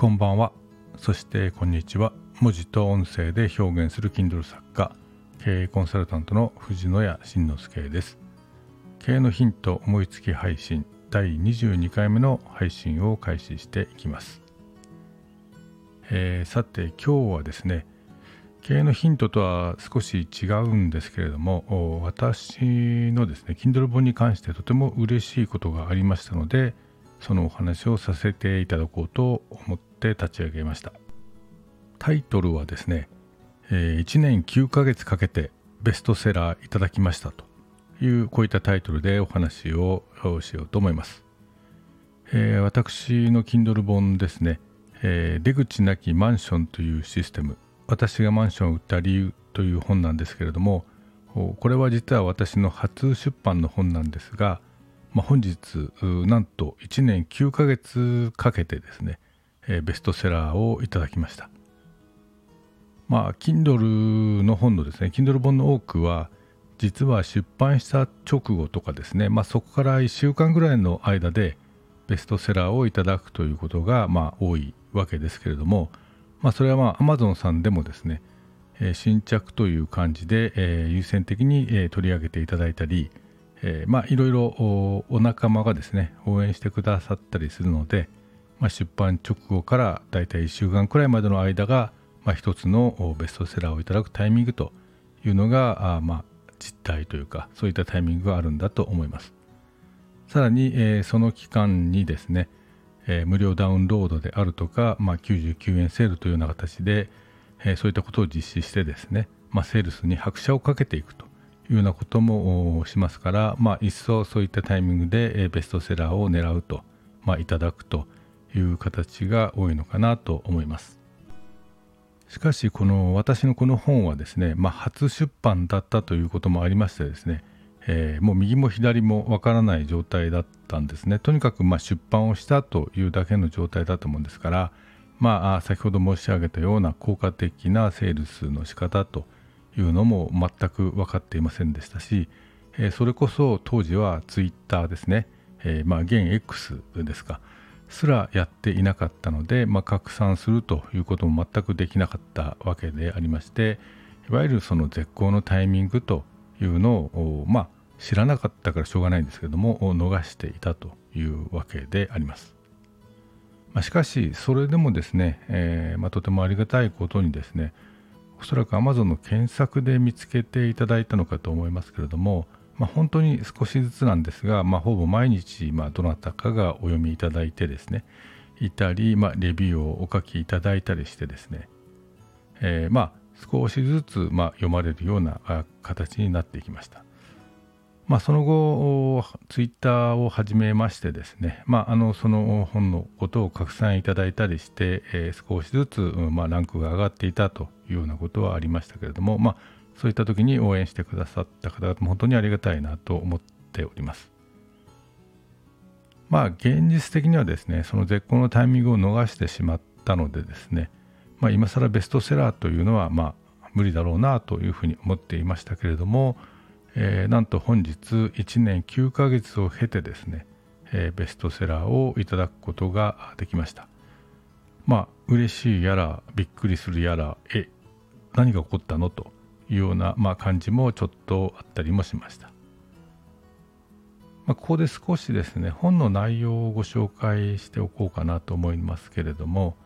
こんばんは。そしてこんにちは。文字と音声で表現する Kindle 作家経営コンサルタントの藤野谷慎之介です。経営のヒント思いつき配信第22回目の配信を開始していきます、えー、さて今日はですね経営のヒントとは少し違うんですけれども私のですね Kindle 本に関してとても嬉しいことがありましたのでそのお話をさせていただこうと思って立ち上げました。タイトルはですね、え、1年9ヶ月かけてベストセラーいただきましたというこういったタイトルでお話をしようと思います、えー、私の Kindle 本ですね、えー、出口なきマンションというシステム私がマンションを売った理由という本なんですけれどもこれは実は私の初出版の本なんですがまあ、本日なんと1年9ヶ月かけてですね、え、ベストセラーをいただきました。まあ Kindle の本のですね Kindle 本の多くは実は出版した直後とかですね、まあ、そこから1週間ぐらいの間でベストセラーをいただくということがまあ多いわけですけれども、まあ、それはまあ Amazon さんでもですね、え、新着という感じで、え、優先的に、え、取り上げていただいたり、え、まあいろいろお仲間がですね応援してくださったりするので、まあ、出版直後からだいたい1週間くらいまでの間が、まあ、一つのベストセラーをいただくタイミングというのがあまあ実態というかそういったタイミングがあるんだと思います。さらに、えー、その期間にですね、えー、無料ダウンロードであるとか、まあ、99円セールというような形で、えー、そういったことを実施してですね、まあ、セールスに拍車をかけていくというようなこともしますから、まあ、一層そういったタイミングでベストセラーを狙うと、まあ、いただくという形が多いのかなと思います。しかしこの私のこの本はですね、まあ、初出版だったということもありましてですね、えー、もう右も左もわからない状態だったんですね。とにかくま出版をしたというだけの状態だと思うんですからまあ先ほど申し上げたような効果的なセールスの仕方というのも全く分かっていませんでしたし、えー、それこそ当時はツイッターですね、えー、まあ現 X ですか。すらやっていなかったので、まあ、拡散するということも全くできなかったわけでありましていわゆるその絶好のタイミングというのを、まあ、知らなかったからしょうがないんですけども逃していたというわけであります。まあ、しかしそれでもですね、えーまあ、とてもありがたいことにですねおそらく Amazon の検索で見つけていただいたのかと思いますけれども、まあ、本当に少しずつなんですが、まあ、ほぼ毎日、まあ、どなたかがお読みいただいてですねいたり、まあ、レビューをお書きいただいたりしてですね、えー、まあ少しずつ、まあ、読まれるような形になっていきました。まあ、その後ツイッターを始めましてですね、まあ、あのその本のことを拡散いただいたりして、えー、少しずつ、まあ、ランクが上がっていたというようなことはありましたけれども、まあ、そういった時に応援してくださった方々も本当にありがたいなと思っております。まあ現実的にはですねその絶好のタイミングを逃してしまったのでですね、まあ、今更ベストセラーというのはまあ無理だろうなというふうに思っていましたけれども、えー、なんと本日1年9ヶ月を経てですね、えー、ベストセラーをいただくことができました。まあ嬉しいやらびっくりするやらえ何が起こったのというような、まあ、感じもちょっとあったりもしました、まあ、ここで少しですね本の内容をご紹介しておこうかなと思いますけれども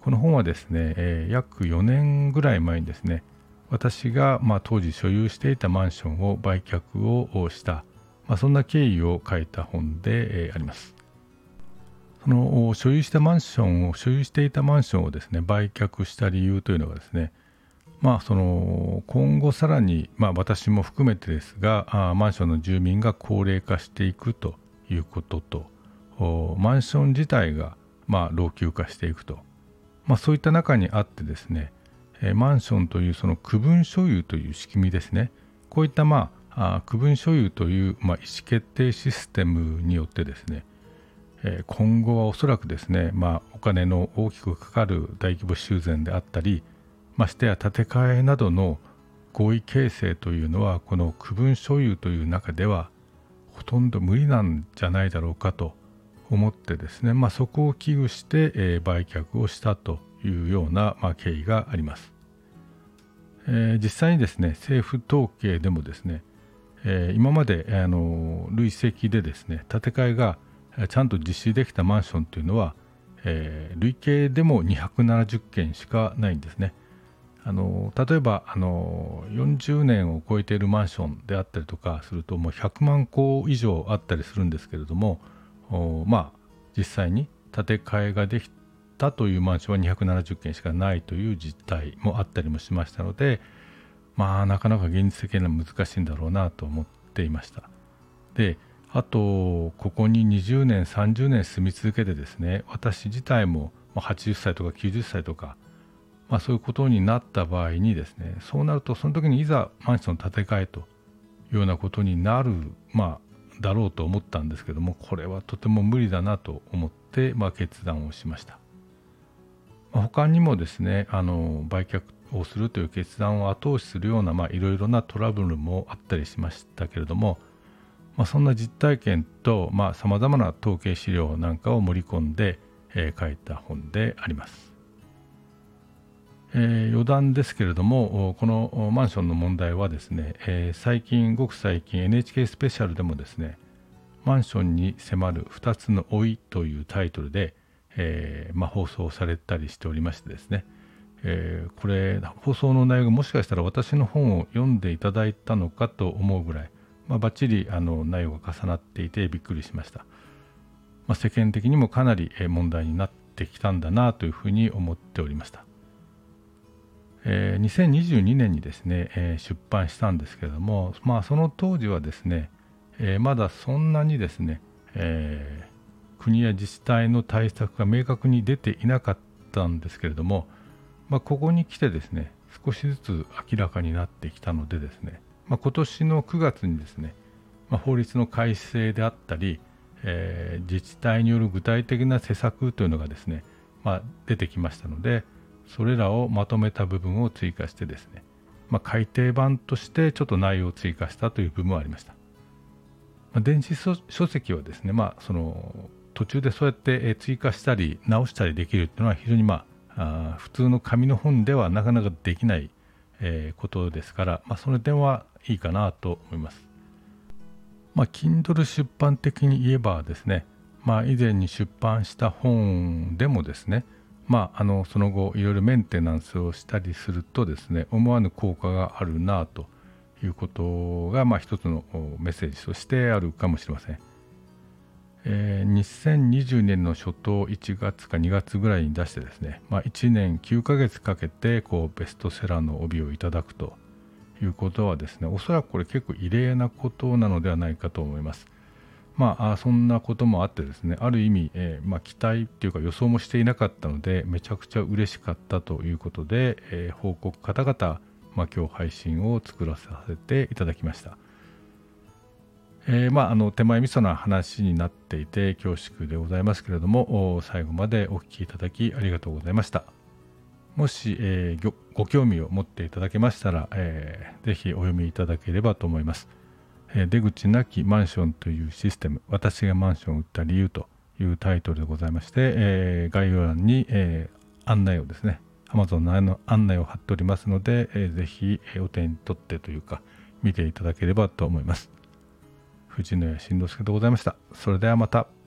この本はですね、えー、約4年ぐらい前にですね私が、まあ、当時所有していたマンションを売却をした、まあ、そんな経緯を書いた本で、えー、あります。その所有したマンションを所有していたマンションをですね売却した理由というのがですねまあその今後さらに、まあ、私も含めてですがあマンションの住民が高齢化していくということとマンション自体がまあ老朽化していくと、まあ、そういった中にあってですねえマンションというその区分所有という仕組みですね。こういったまあ区分所有という、まあ、意思決定システムによってですね、え今後はおそらくですね、まあ、お金の大きくかかる大規模修繕であったりましてや建て替えなどの合意形成というのはこの区分所有という中ではほとんど無理なんじゃないだろうかと思ってですね、まあ、そこを危惧して、え、売却をしたというような、まあ、経緯があります、えー、実際にですね政府統計でもですね、えー、今まであの累積でですね建て替えがちゃんと実施できたマンションというのは、えー、累計でも270件しかないんですね。あの例えばあの40年を超えているマンションであったりとかするともう100万戸以上あったりするんですけれどもまあ実際に建て替えができたというマンションは270件しかないという実態もあったりもしましたのでまあなかなか現実的には難しいんだろうなと思っていました。であとここに20年30年住み続けてですね私自体も80歳とか90歳とか、まあ、そういうことになった場合にですねそうなるとその時にいざマンション建て替えというようなことになる、まあ、だろうと思ったんですけどもこれはとても無理だなと思って、まあ、決断をしました。他にもですねあの売却をするという決断を後押しするようないろいろなトラブルもあったりしましたけれどもまあ、そんな実体験とさまざ、まな統計資料なんかを盛り込んで、えー、書いた本であります。えー、余談ですけれどもこのマンションの問題はですね、えー、最近ごく最近 NHK スペシャルでもですねマンションに迫る2つの老いというタイトルで、えーまあ、放送されたりしておりましてですね、えー、これ放送の内容がもしかしたら私の本を読んでいただいたのかと思うぐらいまあ、ばっちりあの内容が重なっていてびっくりしました、まあ、世間的にもかなり問題になってきたんだなというふうに思っておりました、えー、2022年にですね、えー、出版したんですけれども、まあ、その当時はですね、えー、まだそんなにですね、えー、国や自治体の対策が明確に出ていなかったんですけれども、まあ、ここに来てですね少しずつ明らかになってきたのでですねまあ、今年の9月にですね、まあ、法律の改正であったり、えー、自治体による具体的な施策というのがですね、まあ、出てきましたのでそれらをまとめた部分を追加してですね、まあ、改訂版としてちょっと内容を追加したという部分はありました、ま、電子書籍はですね、まあ、その途中でそうやって追加したり直したりできるっていうのは非常にまあ普通の紙の本ではなかなかできないえー、ことですから、まあ、その点はいいかなと思います。まあ、Kindle 出版的に言えばですね、まあ、以前に出版した本でもですね、まあ、あのその後いろいろメンテナンスをしたりするとですね思わぬ効果があるなということが、まあ、一つのメッセージとしてあるかもしれません。えー、2020年の初頭1月か2月ぐらいに出してですね、まあ、1年9ヶ月かけてこうベストセラーの帯をいただくということはですねおそらくこれ結構異例なことなのではないかと思います。まあ、そんなこともあってですねある意味、えー、まあ、期待っていうか予想もしていなかったのでめちゃくちゃ嬉しかったということで、えー、報告方々、まあ、今日配信を作らさせていただきました。えー、まあ、あの手前味噌な話になっていて恐縮でございますけれども最後までお聞きいただきありがとうございました。もし、えー、ご興味を持っていただけましたら、えー、ぜひお読みいただければと思います、えー、出口なきマンションというシステム私がマンションを売った理由というタイトルでございまして、えー、概要欄に、え、案内をですね Amazon の案内を貼っておりますので、えー、ぜひお手に取ってというか見ていただければと思います。藤野谷慎之介でございました。それではまた。